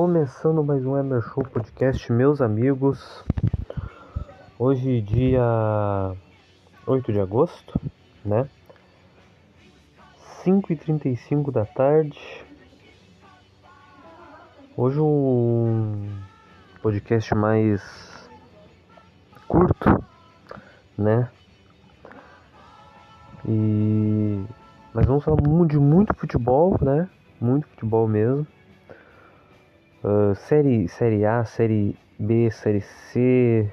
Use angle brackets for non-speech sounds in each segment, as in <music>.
Começando mais um Emer Show Podcast, meus amigos. Hoje, dia 8 de agosto, né? 5h35 da tarde. Hoje um podcast mais curto, né? E mas vamos falar de muito futebol, né? Muito futebol mesmo. Ah, série, série A, Série B, Série C,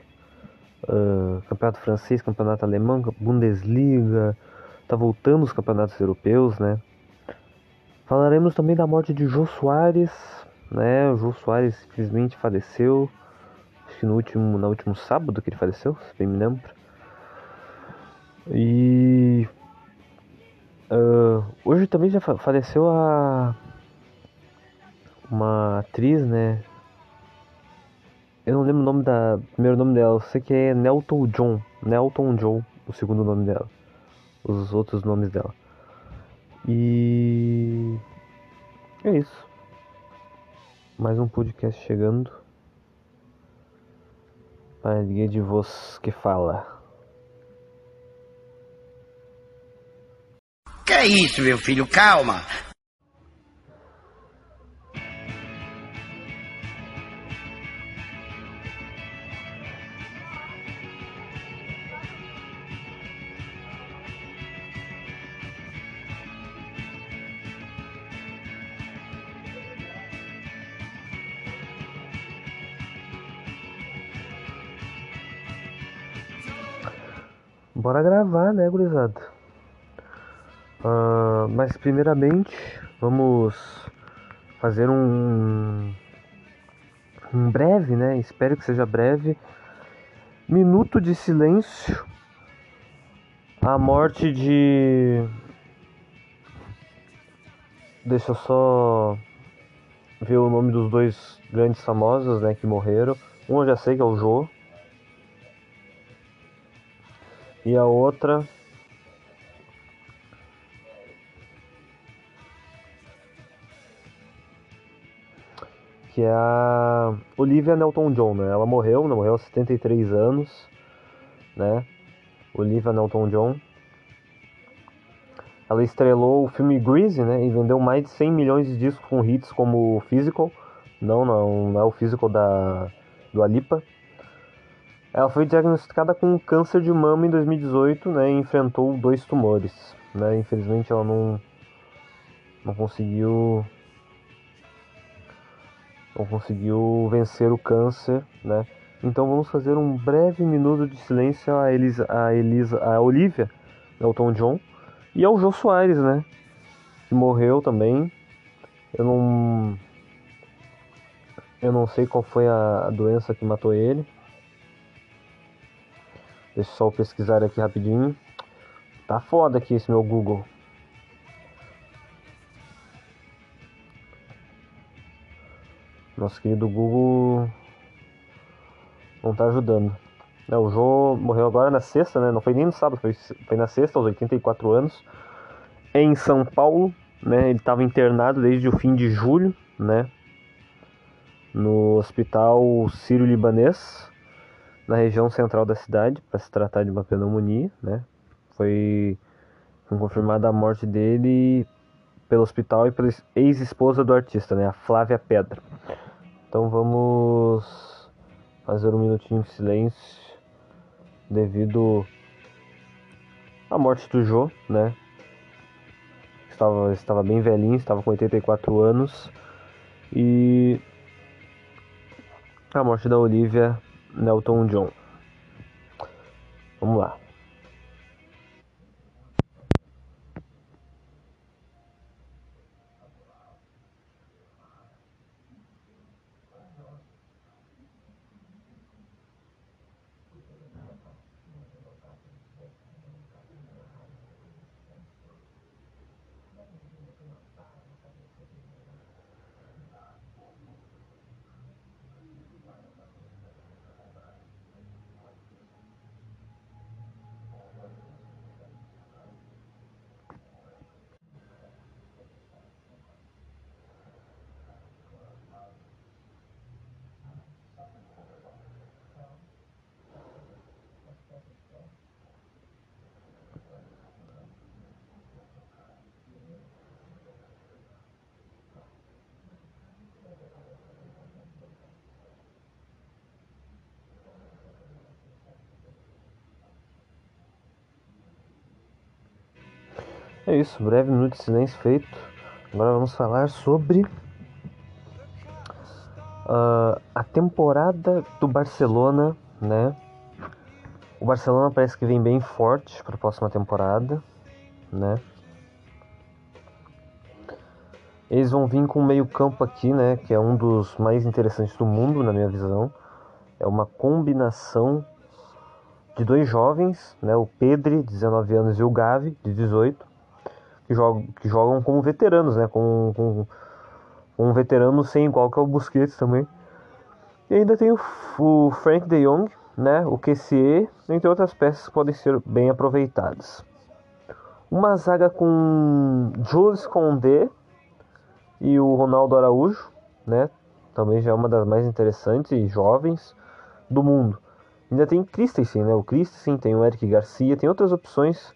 ah, Campeonato Francês, Campeonato Alemão, Bundesliga, tá voltando os campeonatos europeus, né? Falaremos também da morte de Jô Soares, né? O Jô Soares infelizmente faleceu, acho que no último, no último sábado que ele faleceu, se bem me lembro. E ah, hoje também já fa- faleceu a uma atriz, né? Eu não lembro o nome da primeiro nome dela, eu sei que é Nelton John, Nelton John, o segundo nome dela, os outros nomes dela. E é isso. Mais um podcast chegando. Para ninguém de vos que fala. Que é isso, meu filho? Calma. Bora gravar, né, gurizada? Ah, mas primeiramente vamos fazer um um breve, né? Espero que seja breve. Minuto de silêncio. A morte de. Deixa eu só ver o nome dos dois grandes famosos, né, que morreram. Um eu já sei que é o Jô. E a outra que é a Olivia Newton-John, né? Ela morreu, né? morreu aos 73 anos, né? Olivia Newton-John. Ela estrelou o filme Grease, né? E vendeu mais de 100 milhões de discos com hits como Physical. Não, não, não é o Physical da do Alipa. Ela foi diagnosticada com câncer de mama em 2018, né? E enfrentou dois tumores, né? Infelizmente ela não não conseguiu não conseguiu vencer o câncer, né? Então vamos fazer um breve minuto de silêncio a Elisa, a Elisa, a Olivia Elton John e ao Jô Soares, né? Que morreu também. Eu não eu não sei qual foi a doença que matou ele. Deixa eu só pesquisar aqui rapidinho. Tá foda aqui esse meu Google. Nosso querido Google não tá ajudando. É, o João morreu agora na sexta, né? Não foi nem no sábado, foi, foi na sexta, aos 84 anos. Em São Paulo, né? Ele estava internado desde o fim de julho, né? No hospital Sírio-Libanês na região central da cidade, para se tratar de uma pneumonia, né? Foi, confirmada a morte dele pelo hospital e pela ex-esposa do artista, né? A Flávia Pedra. Então vamos fazer um minutinho de silêncio devido à morte do Jô, né? Estava, estava bem velhinho, estava com 84 anos. E a morte da Olivia Nelton John. Vamos lá. É isso, breve minuto de silêncio feito. Agora vamos falar sobre ah, a temporada do Barcelona, né? O Barcelona parece que vem bem forte para a próxima temporada, né? Eles vão vir com um meio-campo aqui, né? Que é um dos mais interessantes do mundo, na minha visão. É uma combinação de dois jovens, né? O Pedri, de 19 anos, e o Gavi, de 18 que jogam, que jogam como veteranos, né? Com, com, com um veterano sem igual que é o Busquets também. E ainda tem o, o Frank de Jong, né? O QCE, entre outras peças que podem ser bem aproveitadas. Uma zaga com Jules Condé e o Ronaldo Araújo, né? Também já é uma das mais interessantes e jovens do mundo. Ainda tem Christensen, né? O Christensen, tem o Eric Garcia, tem outras opções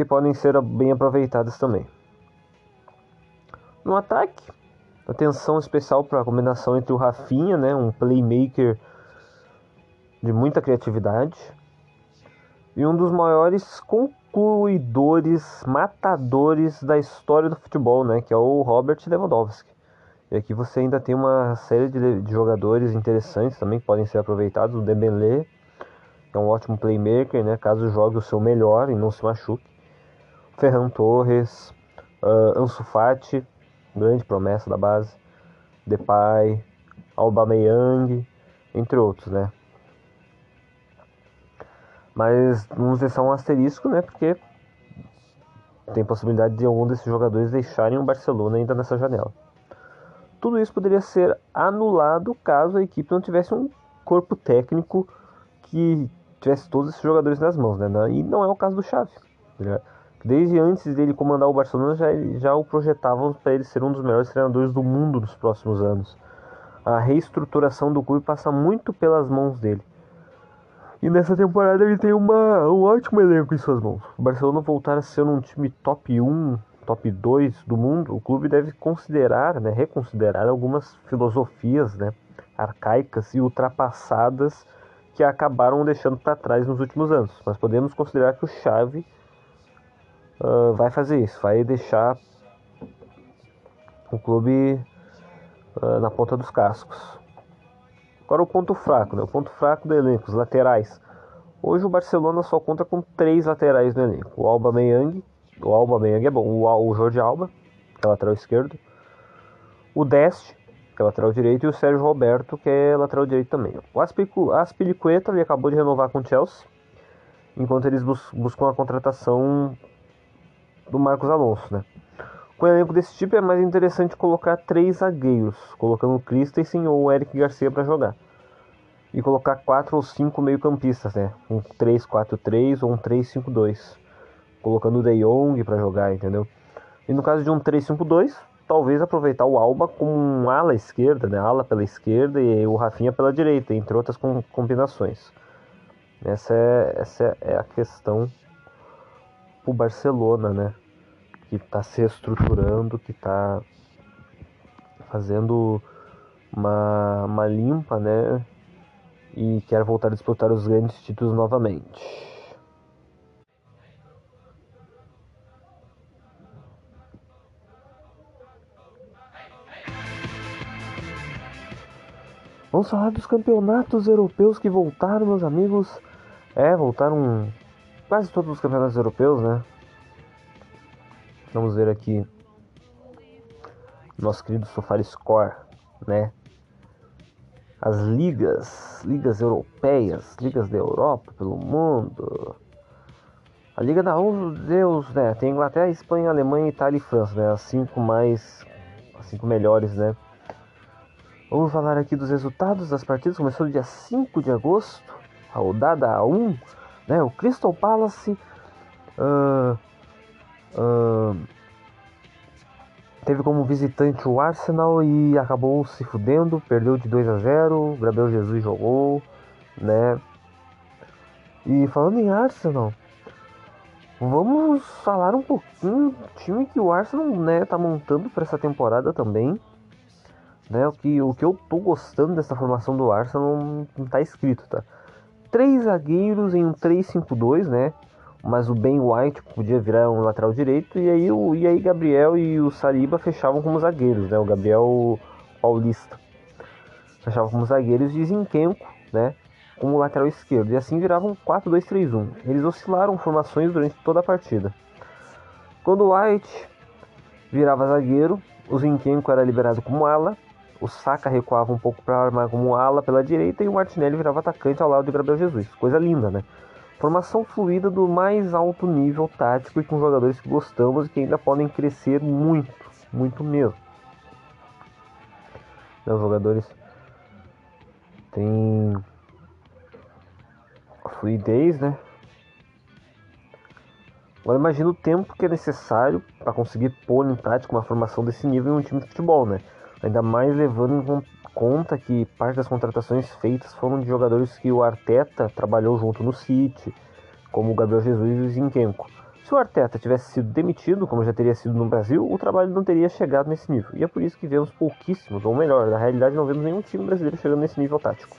que podem ser bem aproveitadas também. No ataque, atenção especial para a combinação entre o Rafinha, né, um playmaker de muita criatividade, e um dos maiores concluidores, matadores da história do futebol, né, que é o Robert Lewandowski. E aqui você ainda tem uma série de, de jogadores interessantes também que podem ser aproveitados. O Dembélé, que é um ótimo playmaker, né, caso jogue o seu melhor e não se machuque. Ferran Torres, uh, Ansu Fati, grande promessa da base, Depay, Aubameyang, entre outros, né? Mas vamos deixar um asterisco, né? Porque tem possibilidade de algum desses jogadores deixarem o Barcelona ainda nessa janela. Tudo isso poderia ser anulado caso a equipe não tivesse um corpo técnico que tivesse todos esses jogadores nas mãos, né? E não é o caso do Xavi. Desde antes dele comandar o Barcelona, já, já o projetavam para ele ser um dos melhores treinadores do mundo nos próximos anos. A reestruturação do clube passa muito pelas mãos dele. E nessa temporada ele tem uma, um ótimo elenco em suas mãos. O Barcelona voltar a ser um time top 1, top 2 do mundo, o clube deve considerar, né, reconsiderar algumas filosofias né, arcaicas e ultrapassadas que acabaram deixando para trás nos últimos anos. Mas podemos considerar que o Xavi uh, vai fazer isso, vai deixar o clube uh, na ponta dos cascos. Agora o ponto fraco, né? o ponto fraco do elenco, os laterais. Hoje o Barcelona só conta com três laterais no elenco. O Alba Meyang, o Alba Meyang é bom, o, o Jorge Alba, que é lateral esquerdo. O Deste, que é lateral direito, e o Sérgio Roberto, que é lateral direito também. O Aspilicueta ele acabou de renovar com o Chelsea, enquanto eles bus buscam a contratação do Marcos Alonso, né? Com um elenco desse tipo é mais interessante colocar três zagueiros, colocando o Christensen ou o Eric Garcia para jogar. E colocar quatro ou cinco meio-campistas, né? Um 3-4-3 ou um 3-5-2. Colocando o De Jong para jogar, entendeu? E no caso de um 3-5-2, talvez aproveitar o Alba como um ala esquerda, né? Ala pela esquerda e o Rafinha pela direita, entre outras com- combinações. Essa é, essa é a questão pro Barcelona, né? Que tá se estruturando, que tá fazendo uma, uma limpa, né? E quer voltar a disputar os grandes títulos novamente. Vamos falar dos campeonatos europeus que voltaram, meus amigos. É, voltaram quase todos os campeonatos europeus, né? Vamos ver aqui nosso querido SofaScore, né? As ligas, ligas europeias, ligas da Europa, pelo mundo. A Liga da Honra, Deus, né? Tem Inglaterra, Espanha, Alemanha, Itália e França, né? As cinco mais, as cinco melhores, né? Vamos falar aqui dos resultados das partidas. Começou no dia 5 de agosto, a rodada 1, né? O Crystal Palace ah, ah, teve como visitante o Arsenal e acabou se fudendo, perdeu de 2 a 0. Gabriel Jesus jogou, né? E falando em Arsenal, vamos falar um pouquinho do time que o Arsenal, né, tá montando para essa temporada também. Né, o, que, o que eu tô gostando dessa formação do Arsenal não, não tá escrito, tá? Três zagueiros em um 3-5-2, né? Mas o Ben White podia virar um lateral direito e aí o e aí Gabriel e o Saliba fechavam como zagueiros, né? O Gabriel Paulista fechavam como zagueiros e Zinchenko, né? Como lateral esquerdo. E assim viravam 4-2-3-1. Eles oscilaram formações durante toda a partida. Quando o White virava zagueiro, o Zinchenko era liberado como ala, o Saka recuava um pouco para armar como ala pela direita e o Martinelli virava atacante ao lado de Gabriel Jesus. Coisa linda, né? Formação fluida do mais alto nível tático e com jogadores que gostamos e que ainda podem crescer muito, muito mesmo. Né, Os jogadores têm fluidez, né? Agora imagina o tempo que é necessário para conseguir pôr em prática uma formação desse nível em um time de futebol, né? Ainda mais levando em con- conta que parte das contratações feitas foram de jogadores que o Arteta trabalhou junto no City, como o Gabriel Jesus e o Zinchenko. Se o Arteta tivesse sido demitido, como já teria sido no Brasil, o trabalho não teria chegado nesse nível. E é por isso que vemos pouquíssimos, ou melhor, na realidade não vemos nenhum time brasileiro chegando nesse nível tático.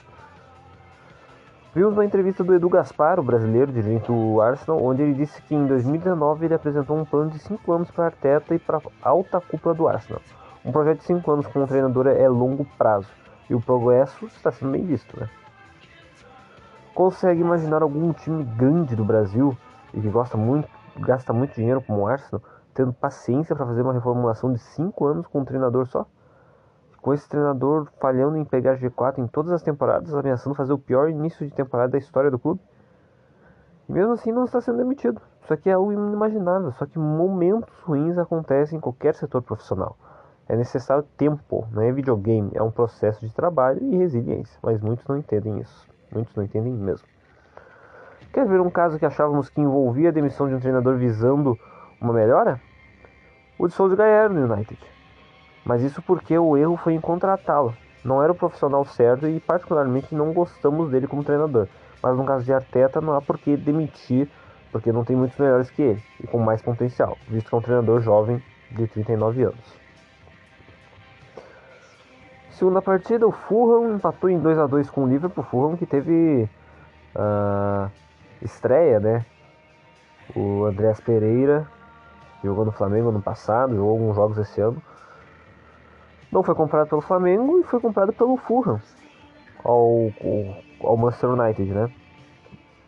Vimos uma entrevista do Edu Gaspar, o brasileiro dirigente do Arsenal, onde ele disse que em 2019 ele apresentou um plano de 5 anos para Arteta e para a alta cúpula do Arsenal. Um projeto de 5 anos com um treinador é longo prazo e o progresso está sendo bem visto. Né? Consegue imaginar algum time grande do Brasil e que gosta muito, gasta muito dinheiro como o Arsenal, tendo paciência para fazer uma reformulação de 5 anos com um treinador só? Com esse treinador falhando em pegar G4 em todas as temporadas, ameaçando fazer o pior início de temporada da história do clube. E mesmo assim não está sendo demitido. Isso aqui é algo inimaginável, só que momentos ruins acontecem em qualquer setor profissional. É necessário tempo, não é videogame, é um processo de trabalho e resiliência, mas muitos não entendem isso. Muitos não entendem mesmo. Quer ver um caso que achávamos que envolvia a demissão de um treinador visando uma melhora? O de Souza Gaero no United. Mas isso porque o erro foi em contratá-lo. Não era o profissional certo e particularmente não gostamos dele como treinador. Mas no caso de Arteta não há por que demitir, porque não tem muitos melhores que ele e com mais potencial, visto que é um treinador jovem de 39 anos. Segunda partida, o Fulham empatou em 2 a 2 com o Liverpool. Fulham que teve ah, estreia, né? O Andreas Pereira jogou no Flamengo ano passado, jogou alguns jogos esse ano. Não foi comprado pelo Flamengo e foi comprado pelo Fulham ao, ao Manchester United, né?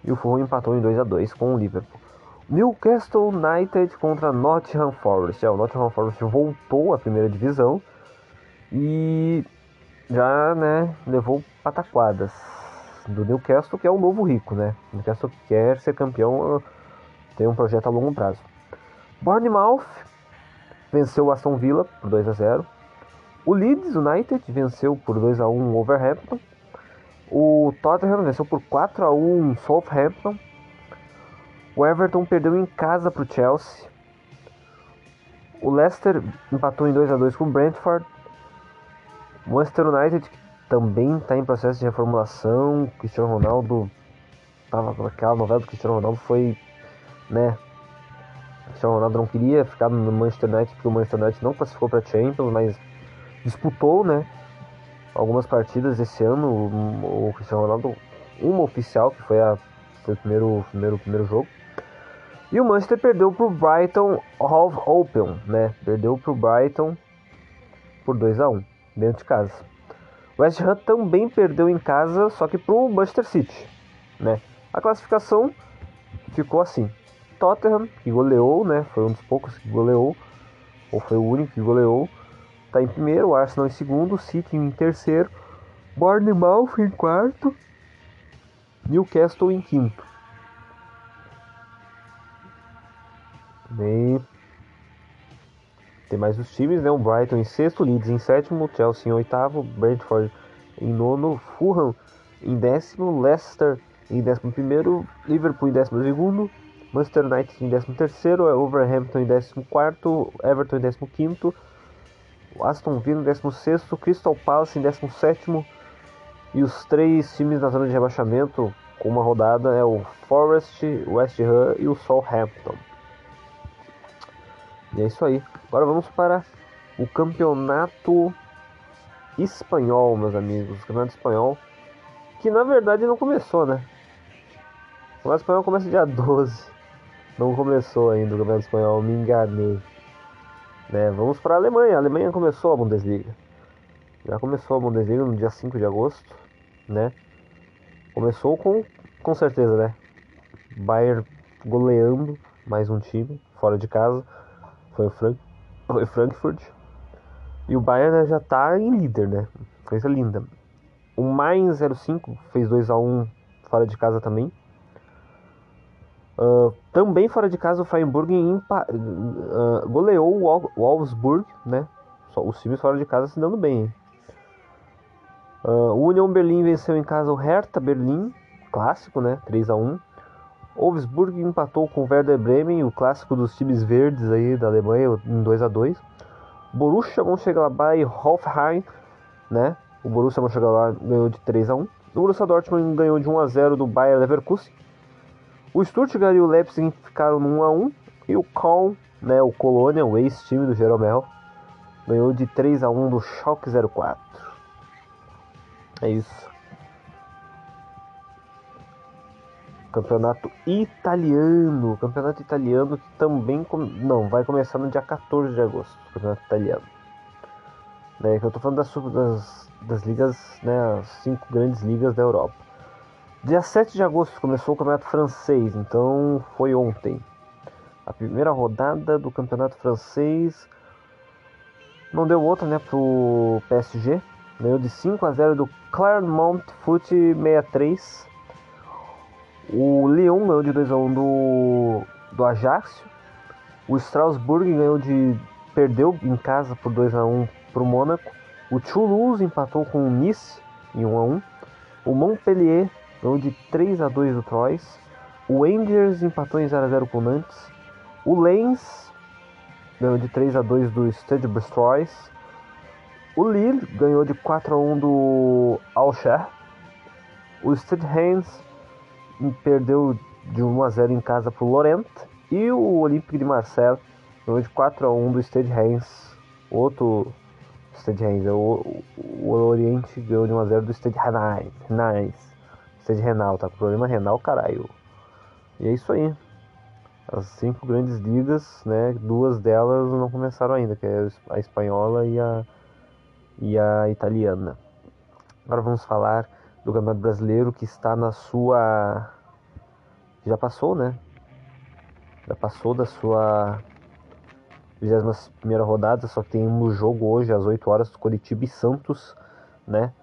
E o Fulham empatou em 2 a 2 com o Liverpool. Newcastle United contra Nottingham Forest. É, o Nottingham Forest voltou à primeira divisão e já, né, levou pataquadas do Newcastle, que é o novo rico, né? O Newcastle quer ser campeão, tem um projeto a longo prazo. Bournemouth venceu o Aston Villa por 2 a 0. O Leeds United venceu por 2 a 1 o Wolverhampton. O Tottenham venceu por 4 a 1 o Southampton. O Everton perdeu em casa para o Chelsea. O Leicester empatou em 2 a 2 com o Brentford. O Manchester United também está em processo de reformulação. O Cristiano Ronaldo tava com aquela novela do Cristiano Ronaldo foi, né? O Cristiano Ronaldo não queria ficar no Manchester United porque o Manchester United não classificou para Champions, mas disputou, né? Algumas partidas esse ano. O, o Cristiano Ronaldo, uma oficial que foi a foi o primeiro, primeiro, primeiro jogo. E o Manchester perdeu pro Brighton Hove Open, né? Perdeu pro Brighton por 2 a 1 dentro de casa. O West Ham também perdeu em casa, só que pro Manchester City, né? A classificação ficou assim: Tottenham, que goleou, né? Foi um dos poucos que goleou, ou foi o único que goleou, tá em primeiro, o Arsenal em segundo, o City em terceiro, Bournemouth em quarto, Newcastle em quinto. Bem, tem mais os times, né? O Brighton em sexto, Leeds em sétimo, Chelsea em oitavo, Brentford em nono, Fulham em décimo, Leicester em décimo primeiro, Liverpool em décimo segundo, Manchester United em décimo terceiro, Wolverhampton em décimo quarto, Everton em décimo quinto, Aston Villa em décimo sexto, Crystal Palace em décimo sétimo e os três times na zona de rebaixamento com uma rodada é o Forest, West Ham e o Southampton. E é isso aí. Agora vamos para o campeonato espanhol, meus amigos. O campeonato espanhol, que na verdade não começou, né? O campeonato espanhol começa dia 12. Não começou ainda o campeonato espanhol, me enganei. Né? Vamos para a Alemanha. A Alemanha começou a Bundesliga. Já começou a Bundesliga no dia 5 de agosto, né? Começou com, com certeza, né? Bayern goleando mais um time fora de casa. Foi o Frank, foi Frankfurt. E o Bayern né, já tá em líder, né? Coisa linda. O Mainz 05 fez 2 a 1 fora de casa também. Uh, também fora de casa o Freiburg uh, goleou o Wol- o Wolfsburg, né? Só os times fora de casa se dando bem. Uh, o Union Berlim venceu em casa o Hertha Berlim, clássico, né? 3 a 1 Wolfsburg empatou com o Werder Bremen, o clássico dos times verdes aí da Alemanha, em 2 a 2 Borussia Mönchengladbach e Hoffenheim, né? O Borussia Mönchengladbach ganhou de 3 a 1 O Borussia Dortmund ganhou de 1 a 0 do Bayer Leverkusen. O Stuttgart e o Leipzig ficaram no 1 a 1 e o Köln, né, o Colônia, o ex-time do Jeromel, ganhou de 3 a 1 do Schalke 04. É isso. Campeonato italiano. Campeonato italiano que também. com- Não, vai começar no dia 14 de agosto. Campeonato italiano. Né, que eu tô falando das, das, das ligas, né? As cinco grandes ligas da Europa. Dia 7 de agosto começou o campeonato francês, então foi ontem. A primeira rodada do campeonato francês. Não deu outra, né, pro PSG. Ganhou de 5 a 0 do Clermont Foot 63. O Lyon ganhou de 2 a 1 do, do Ajax. O Strasbourg ganhou de. perdeu em casa por 2 a 1 para o Mônaco. O Toulouse empatou com o Nice em 1 a 1 O Montpellier ganhou de 3 a 2 do Troyes. O Rangers empatou em 0 a 0 com o Nantes. O Lens ganhou de 3 a 2 do Stade Brestois. O Lille ganhou de 4 a 1 do Alcher. O Stade Reims perdeu de 1 a 0 em casa para o Lorient e o Olympique de Marseille ganhou de 4 a 1 do Stade Reims. Outro Stade Reims, o, o, o Oriente ganhou de 1 a 0 do Stade Rennais. Rennais. Stade Renal, tá com problema renal, caralho. E é isso aí. As cinco grandes ligas, né, duas delas não começaram ainda, que é a espanhola e a e a italiana. Agora vamos falar do Campeonato Brasileiro que está na sua. Já passou, né? Já passou da sua 21 rodada, só tem um jogo hoje às 8 horas, Curitiba e Santos, né?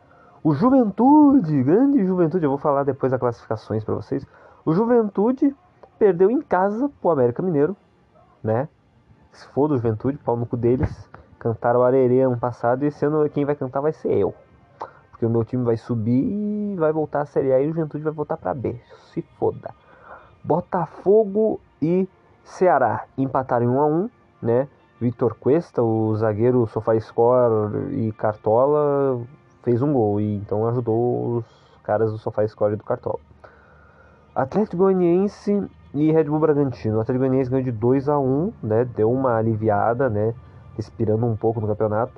O Juventude, grande Juventude, eu vou falar depois das classificações para vocês. O Juventude perdeu em casa pro América Mineiro, né? Se for do Juventude, pau no cu deles. Cantaram Arerê ano passado e esse ano quem vai cantar vai ser eu. Porque o meu time vai subir e vai voltar a Série A e o Juventude vai voltar pra B. Se foda. Botafogo e Ceará empataram em 1 a 1 né? Vitor Cuesta, o zagueiro SofaScore e Cartola, fez um gol e então ajudou os caras do SofaScore e do Cartola. Atlético Goianiense e Red Bull Bragantino. O Atlético Goianiense ganhou de 2 a 1 né? Deu uma aliviada, né? Respirando um pouco no campeonato.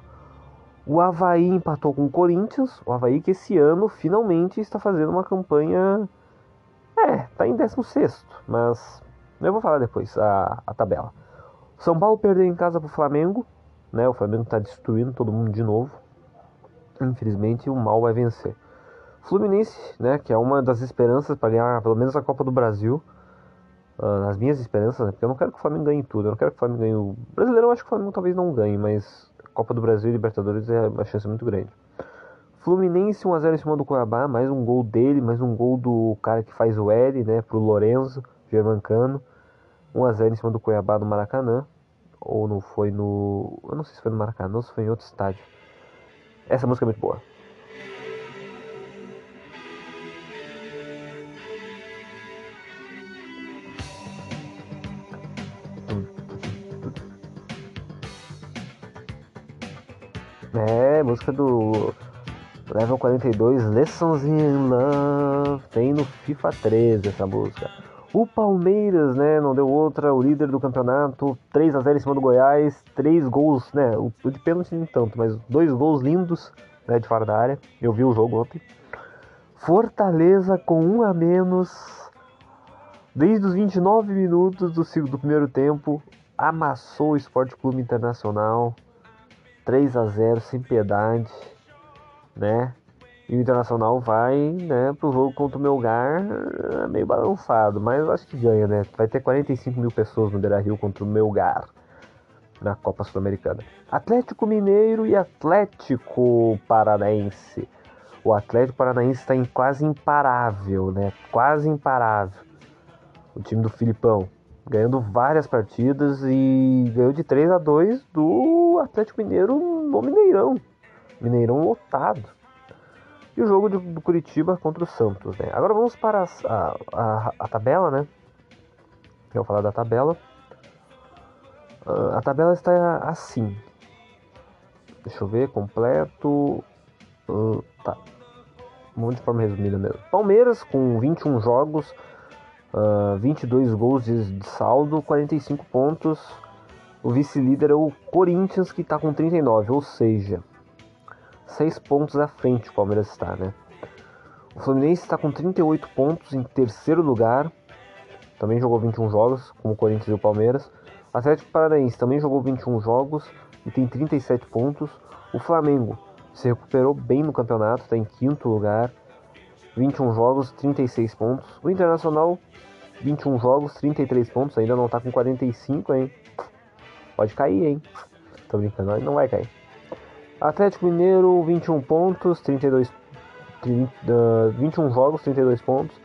O Havaí empatou com o Corinthians. O Havaí que esse ano finalmente está fazendo uma campanha. É, tá em 16, mas eu vou falar depois a, a tabela. São Paulo perdeu em casa pro Flamengo, né? O Flamengo tá destruindo todo mundo de novo. Infelizmente o mal vai vencer. Fluminense, né, que é uma das esperanças para ganhar pelo menos a Copa do Brasil. Uh, as minhas esperanças, né, porque eu não quero que o Flamengo ganhe tudo. Eu não quero que o Flamengo ganhe o brasileiro. Eu acho que o Flamengo talvez não ganhe, mas Copa do Brasil e Libertadores é uma chance muito grande. Fluminense 1x0 em cima do Cuiabá, mais um gol dele, mais um gol do cara que faz o L, né, pro Lorenzo, Germancano. 1x0 em cima do Cuiabá no Maracanã. Ou não foi no. Eu não sei se foi no Maracanã ou se foi em outro estádio. Essa música é muito boa. É, música do Level 42, Lessons in Love. Tem no FIFA 13 essa música. O Palmeiras, né, não deu outra, o líder do campeonato, 3 a 0 em cima do Goiás, três gols, né, o de pênalti nem tanto, mas dois gols lindos, né, de fora da área. Eu vi o jogo ontem. Fortaleza com um a menos, desde os 29 minutos do, do primeiro tempo, amassou o Esporte Clube Internacional, 3 a 0 sem piedade, né? E o Internacional vai, né, pro jogo contra o Melgar é meio balançado, mas acho que ganha, né? Vai ter 45 mil pessoas no Beira Rio contra o Melgar na Copa Sul-Americana. Atlético Mineiro e Atlético Paranaense. O Atlético Paranaense está em quase imparável, né? Quase imparável. O time do Filipão ganhando várias partidas e ganhou de 3 a 2 do Atlético Mineiro no Mineirão. Mineirão lotado e o jogo do Curitiba contra o Santos. Né? Agora vamos para a, a, a tabela, né? Eu vou falar da tabela. Uh, a tabela está assim. Deixa eu ver, completo. Uh, tá. Vamos de forma resumida mesmo. Palmeiras com 21 jogos, uh, 22 gols de, de saldo, 45 pontos. O vice-líder é o Corinthians, que está com 39, ou seja, seis pontos à frente o Palmeiras está, né? O Fluminense está com 38 pontos em terceiro lugar. Também jogou 21 jogos, como o Corinthians e o Palmeiras. O Atlético Paranaense também jogou 21 jogos e tem 37 pontos. O Flamengo se recuperou bem no campeonato, está em quinto lugar. 21 jogos, 36 pontos. O Internacional, 21 jogos, 33 pontos. Ainda não está com 45, hein? Pode cair, hein? Tô brincando, não vai cair. Atlético Mineiro, 21 pontos, 32, 30, uh, 21 jogos, 32 pontos.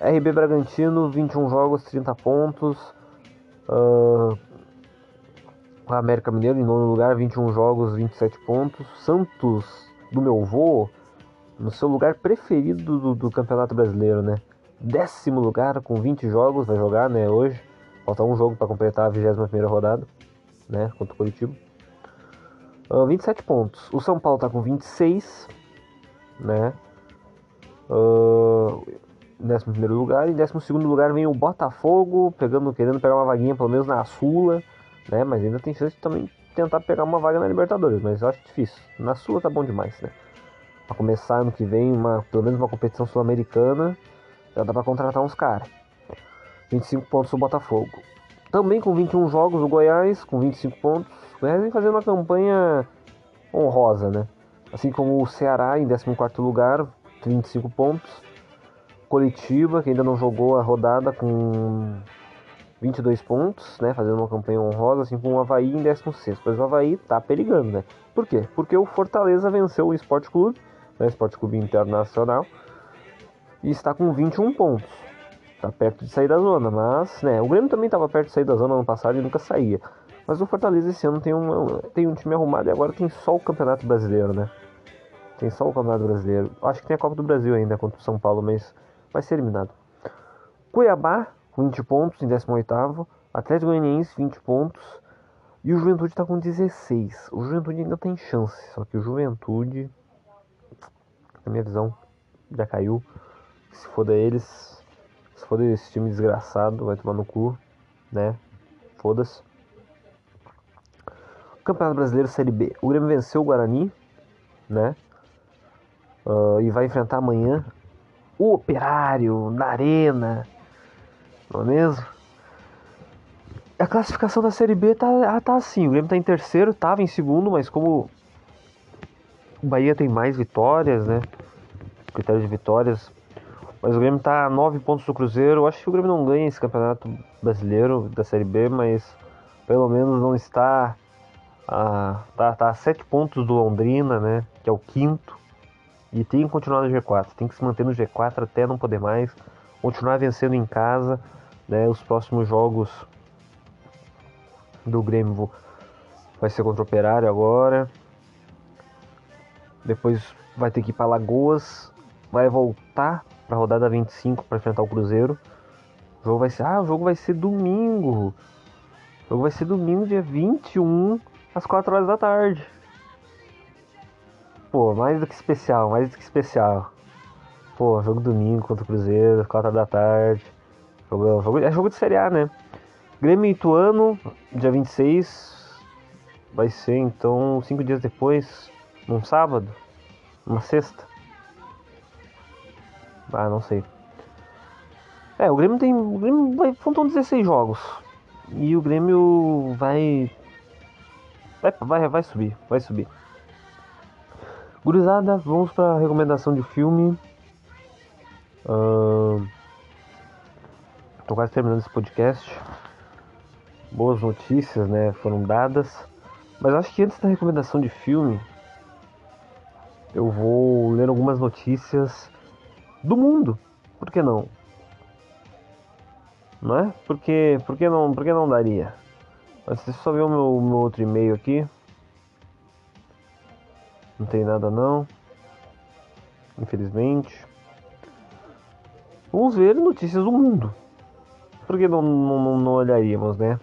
RB Bragantino, 21 jogos, 30 pontos. Uh, América Mineiro, em nono lugar, 21 jogos, 27 pontos. Santos, do meu vô, no seu lugar preferido do, do Campeonato Brasileiro, né? Décimo lugar, com 20 jogos, vai jogar, né, hoje. Falta um jogo para completar a 21 rodada, né, contra o Curitiba. Uh, 27 pontos. O São Paulo tá com 26, né? Uh, décimo primeiro lugar. Em décimo segundo lugar vem o Botafogo, pegando, querendo pegar uma vaguinha pelo menos na Sula, né? Mas ainda tem chance de também tentar pegar uma vaga na Libertadores, mas eu acho difícil. Na Sula tá bom demais, né? Pra começar ano que vem, uma, pelo menos uma competição sul-americana, já dá pra contratar uns caras. 25 pontos o Botafogo. Também com 21 jogos o Goiás, com 25 pontos. Goiás vem fazendo uma campanha honrosa, né? Assim como o Ceará em 14 lugar, 25 pontos. Curitiba, que ainda não jogou a rodada, com 22 pontos, né? Fazendo uma campanha honrosa, assim como o Havaí em 16. Mas o Havaí tá perigando, né? Por quê? Porque o Fortaleza venceu o Esporte Clube, né? Esporte Clube Internacional, e está com 21 pontos tá perto de sair da zona, mas, né, o Grêmio também estava perto de sair da zona ano passado e nunca saía. Mas o Fortaleza esse ano tem um, tem um time arrumado e agora tem só o Campeonato Brasileiro, né? Tem só o Campeonato Brasileiro. Acho que tem a Copa do Brasil ainda contra o São Paulo, mas vai ser eliminado. Cuiabá, 20 pontos em 18º. Atlético Goianiense, 20 pontos. E o Juventude está com 16. O Juventude ainda tem chance, só que o Juventude, na minha visão, já caiu. Se foda eles, se foda esse time desgraçado, vai tomar no cu, né? Foda-se. Campeonato Brasileiro Série B. O Grêmio venceu o Guarani, né? Ah, e vai enfrentar amanhã o Operário na Arena, não é mesmo? A classificação da Série B tá, ah, tá assim, o Grêmio tá em terceiro, tava em segundo, mas como o Bahia tem mais vitórias, né? Critério de vitórias. Mas o Grêmio tá a 9 pontos do Cruzeiro. Eu acho que o Grêmio não ganha esse campeonato brasileiro da Série B, mas pelo menos não está a, tá, tá a 7 pontos do Londrina, né? Que é o quinto. E tem que continuar no G4. Tem que se manter no G4 até não poder mais. Continuar vencendo em casa. Né? Os próximos jogos do Grêmio vai ser contra o Operário agora. Depois vai ter que ir para Lagoas. Vai voltar para a rodada 25 para enfrentar o Cruzeiro. O jogo vai ser. Ah, o jogo vai ser domingo. O jogo vai ser domingo, dia 21, às 4 horas da tarde. Pô, mais do que especial, mais do que especial. Pô, jogo domingo contra o Cruzeiro, 4 horas da tarde. Jogo, jogo- é jogo de Série A, né? Grêmio Ituano, dia 26. Vai ser então cinco dias depois, num sábado, numa sexta. Ah, não sei. É, o Grêmio tem. O Grêmio vai. Faltam 16 jogos. E o Grêmio vai. Vai, vai, vai subir, vai subir. Gurizada, vamos pra recomendação de filme. Ahn, tô quase terminando esse podcast. Boas notícias, né? Foram dadas. Mas acho que antes da recomendação de filme, eu vou ler algumas notícias do mundo. Por que não? Não é? Por que, por que, não, por que não daria? Antes, deixa eu só ver o meu, meu outro e-mail aqui. Não tem nada não. Infelizmente. Vamos ver notícias do mundo. Por que não, não, não- olharíamos, né?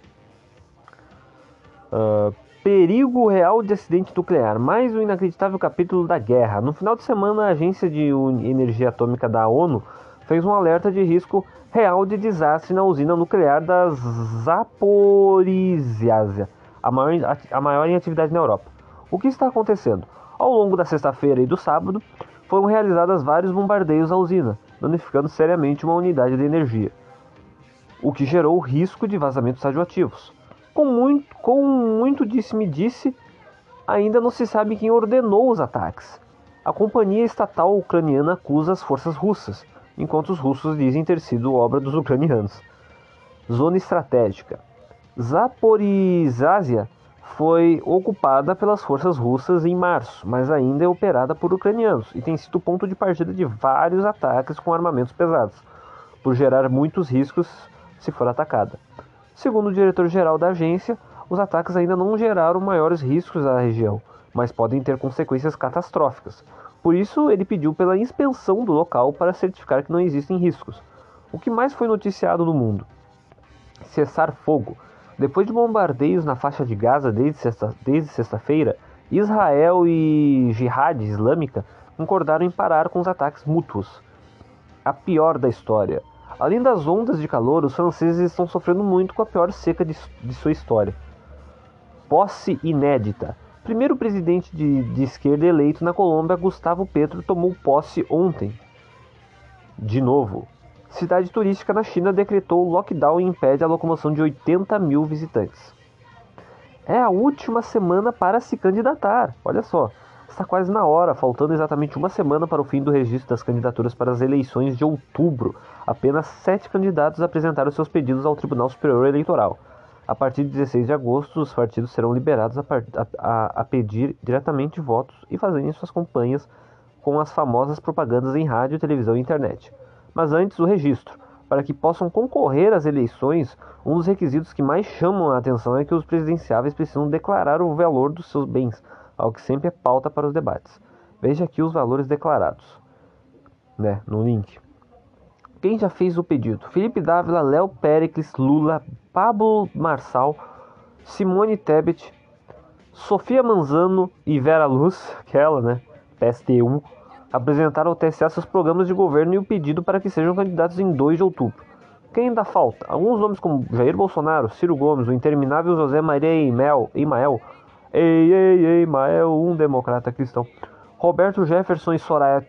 Ah, perigo real de acidente nuclear. Mais um inacreditável capítulo da guerra. No final de semana, a Agência de Energia Atômica da ONU fez um alerta de risco real de desastre na usina nuclear da Zaporizhzhia, a maior, a maior em atividade na Europa. O que está acontecendo? Ao longo da sexta-feira e do sábado, foram realizados vários bombardeios à usina, danificando seriamente uma unidade de energia, o que gerou risco de vazamentos radioativos. Com muito, com muito disse-me-disse, ainda não se sabe quem ordenou os ataques. A companhia estatal ucraniana acusa as forças russas, enquanto os russos dizem ter sido obra dos ucranianos. Zona estratégica. Zaporizhzhia foi ocupada pelas forças russas em março, mas ainda é operada por ucranianos e tem sido ponto de partida de vários ataques com armamentos pesados, por gerar muitos riscos se for atacada. Segundo o diretor-geral da agência, os ataques ainda não geraram maiores riscos à região, mas podem ter consequências catastróficas. Por isso, ele pediu pela inspeção do local para certificar que não existem riscos. O que mais foi noticiado no mundo? Cessar fogo. Depois de bombardeios na faixa de Gaza desde sexta- sexta-feira, Israel e Jihad Islâmica concordaram em parar com os ataques mútuos. A pior da história. Além das ondas de calor, os franceses estão sofrendo muito com a pior seca de, de sua história. Posse inédita. Primeiro presidente de, de esquerda eleito na Colômbia, Gustavo Petro, tomou posse ontem. De novo. Cidade turística na China decretou lockdown e impede a locomoção de 80 mil visitantes. É a última semana para se candidatar. Olha só, está quase na hora, faltando exatamente uma semana para o fim do registro das candidaturas para as eleições de outubro. Apenas sete candidatos apresentaram seus pedidos ao Tribunal Superior Eleitoral. A partir de 16 de agosto, os partidos serão liberados a, a- a pedir diretamente votos e fazerem suas campanhas com as famosas propagandas em rádio, televisão e internet. Mas antes, o registro. Para que possam concorrer às eleições, um dos requisitos que mais chamam a atenção é que os presidenciáveis precisam declarar o valor dos seus bens, algo que sempre é pauta para os debates. Veja aqui os valores declarados, né, no link. Quem já fez o pedido? Felipe Dávila, Léo Pericles, Lula, Pablo Marçal, Simone Tebet, Sofia Manzano e Vera Luz, <laughs> aquela, né, PST1, apresentaram ao TSE seus programas de governo e o pedido para que sejam candidatos em 2 de outubro. Quem ainda falta? Alguns nomes como Jair Bolsonaro, Ciro Gomes, o interminável José Maria Imael, Imael ei, ei, ei, Imael, um democrata cristão, Roberto Jefferson e Soraya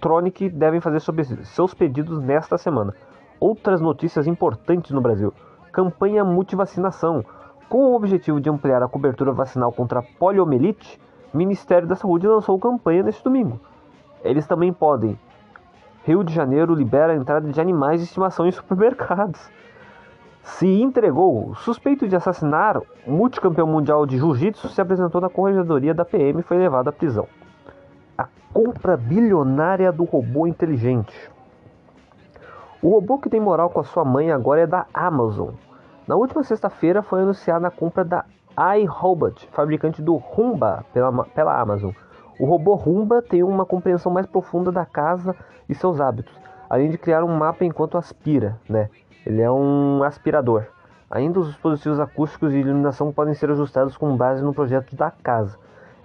Tronic devem fazer seus pedidos nesta semana. Outras notícias importantes no Brasil. Campanha multivacinação. Com o objetivo de ampliar a cobertura vacinal contra a poliomielite, o Ministério da Saúde lançou campanha neste domingo. Eles também podem. Rio de Janeiro libera a entrada de animais de estimação em supermercados. Se entregou. Suspeito de assassinar o multicampeão mundial de jiu-jitsu se apresentou na corregedoria da PM e foi levado à prisão compra bilionária do robô inteligente. O robô que tem moral com a sua mãe agora é da Amazon. Na última sexta-feira foi anunciada a compra da iRobot, fabricante do Rumba pela, pela Amazon. O robô Rumba tem uma compreensão mais profunda da casa e seus hábitos, além de criar um mapa enquanto aspira, né? Ele é um aspirador. Ainda os dispositivos acústicos e iluminação podem ser ajustados com base no projeto da casa.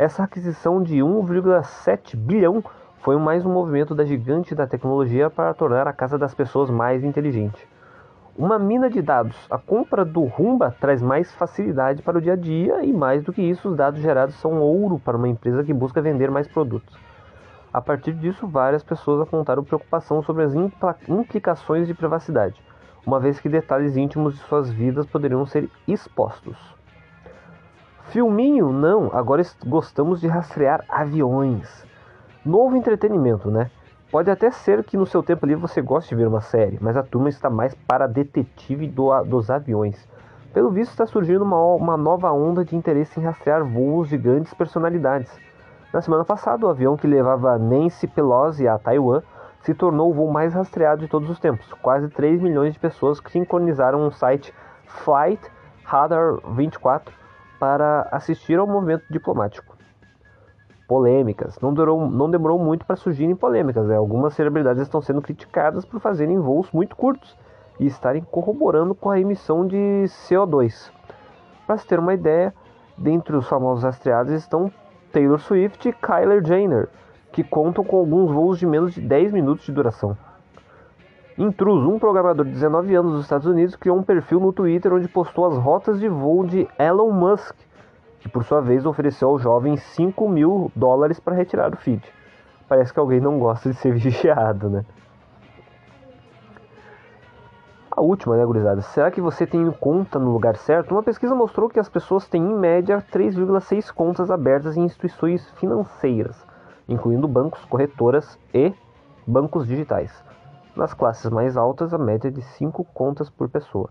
Essa aquisição de 1,7 bilhão foi mais um movimento da gigante da tecnologia para tornar a casa das pessoas mais inteligente. Uma mina de dados. A compra do Rumba traz mais facilidade para o dia a dia e, mais do que isso, os dados gerados são ouro para uma empresa que busca vender mais produtos. A partir disso, várias pessoas apontaram preocupação sobre as implicações de privacidade, uma vez que detalhes íntimos de suas vidas poderiam ser expostos. Filminho, não. Agora gostamos de rastrear aviões. Novo entretenimento, né? Pode até ser que no seu tempo livre você goste de ver uma série, mas a turma está mais para detetive do, dos aviões. Pelo visto, está surgindo uma, uma nova onda de interesse em rastrear voos de grandes personalidades. Na semana passada, o avião que levava Nancy Pelosi a Taiwan se tornou o voo mais rastreado de todos os tempos. Quase 3 milhões de pessoas sincronizaram o site Flight Radar 24 para assistir ao movimento diplomático. Polêmicas. Não, durou, não demorou muito para surgirem polêmicas. Né? Algumas celebridades estão sendo criticadas por fazerem voos muito curtos e estarem corroborando com a emissão de CO2. Para se ter uma ideia, dentre os famosos rastreados estão Taylor Swift e Kyler Jenner, que contam com alguns voos de menos de 10 minutos de duração. Intruso, um programador de 19 anos dos Estados Unidos, criou um perfil no Twitter onde postou as rotas de voo de Elon Musk, que por sua vez ofereceu ao jovem 5 mil dólares para retirar o feed. Parece que alguém não gosta de ser <laughs> vigiado, né? A última, né, gurizada? Será que você tem conta no lugar certo? Uma pesquisa mostrou que as pessoas têm, em média, 3,6 contas abertas em instituições financeiras, incluindo bancos, corretoras e bancos digitais. Nas classes mais altas, a média é de 5 contas por pessoa.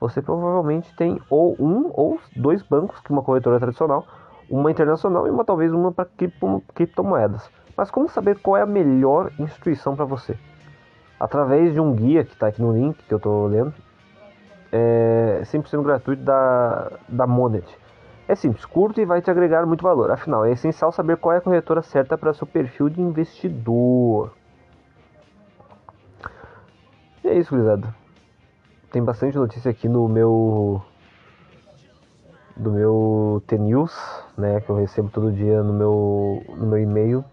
Você provavelmente tem ou um ou dois bancos, que uma corretora tradicional, uma internacional e uma talvez uma para criptomoedas. Mas como saber qual é a melhor instituição para você? Através de um guia que está aqui no link que eu estou lendo, é 100% gratuito da, da Monet. É simples, curto e vai te agregar muito valor. Afinal, é essencial saber qual é a corretora certa para seu perfil de investidor. E é isso, gurizada. Tem bastante notícia aqui no meu do meu T-News, né, que eu recebo todo dia no meu no meu e-mail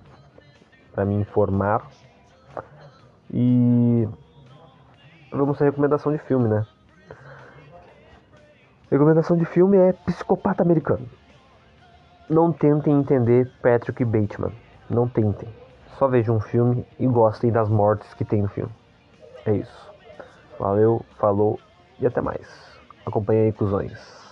para me informar. E vamos à recomendação de filme, né? Recomendação de filme é Psicopata Americano. Não tentem entender Patrick Bateman. Não tentem. Só vejam um filme e gostem das mortes que tem no filme. É isso. Valeu, falou e até mais. Acompanhe aí, cuzões.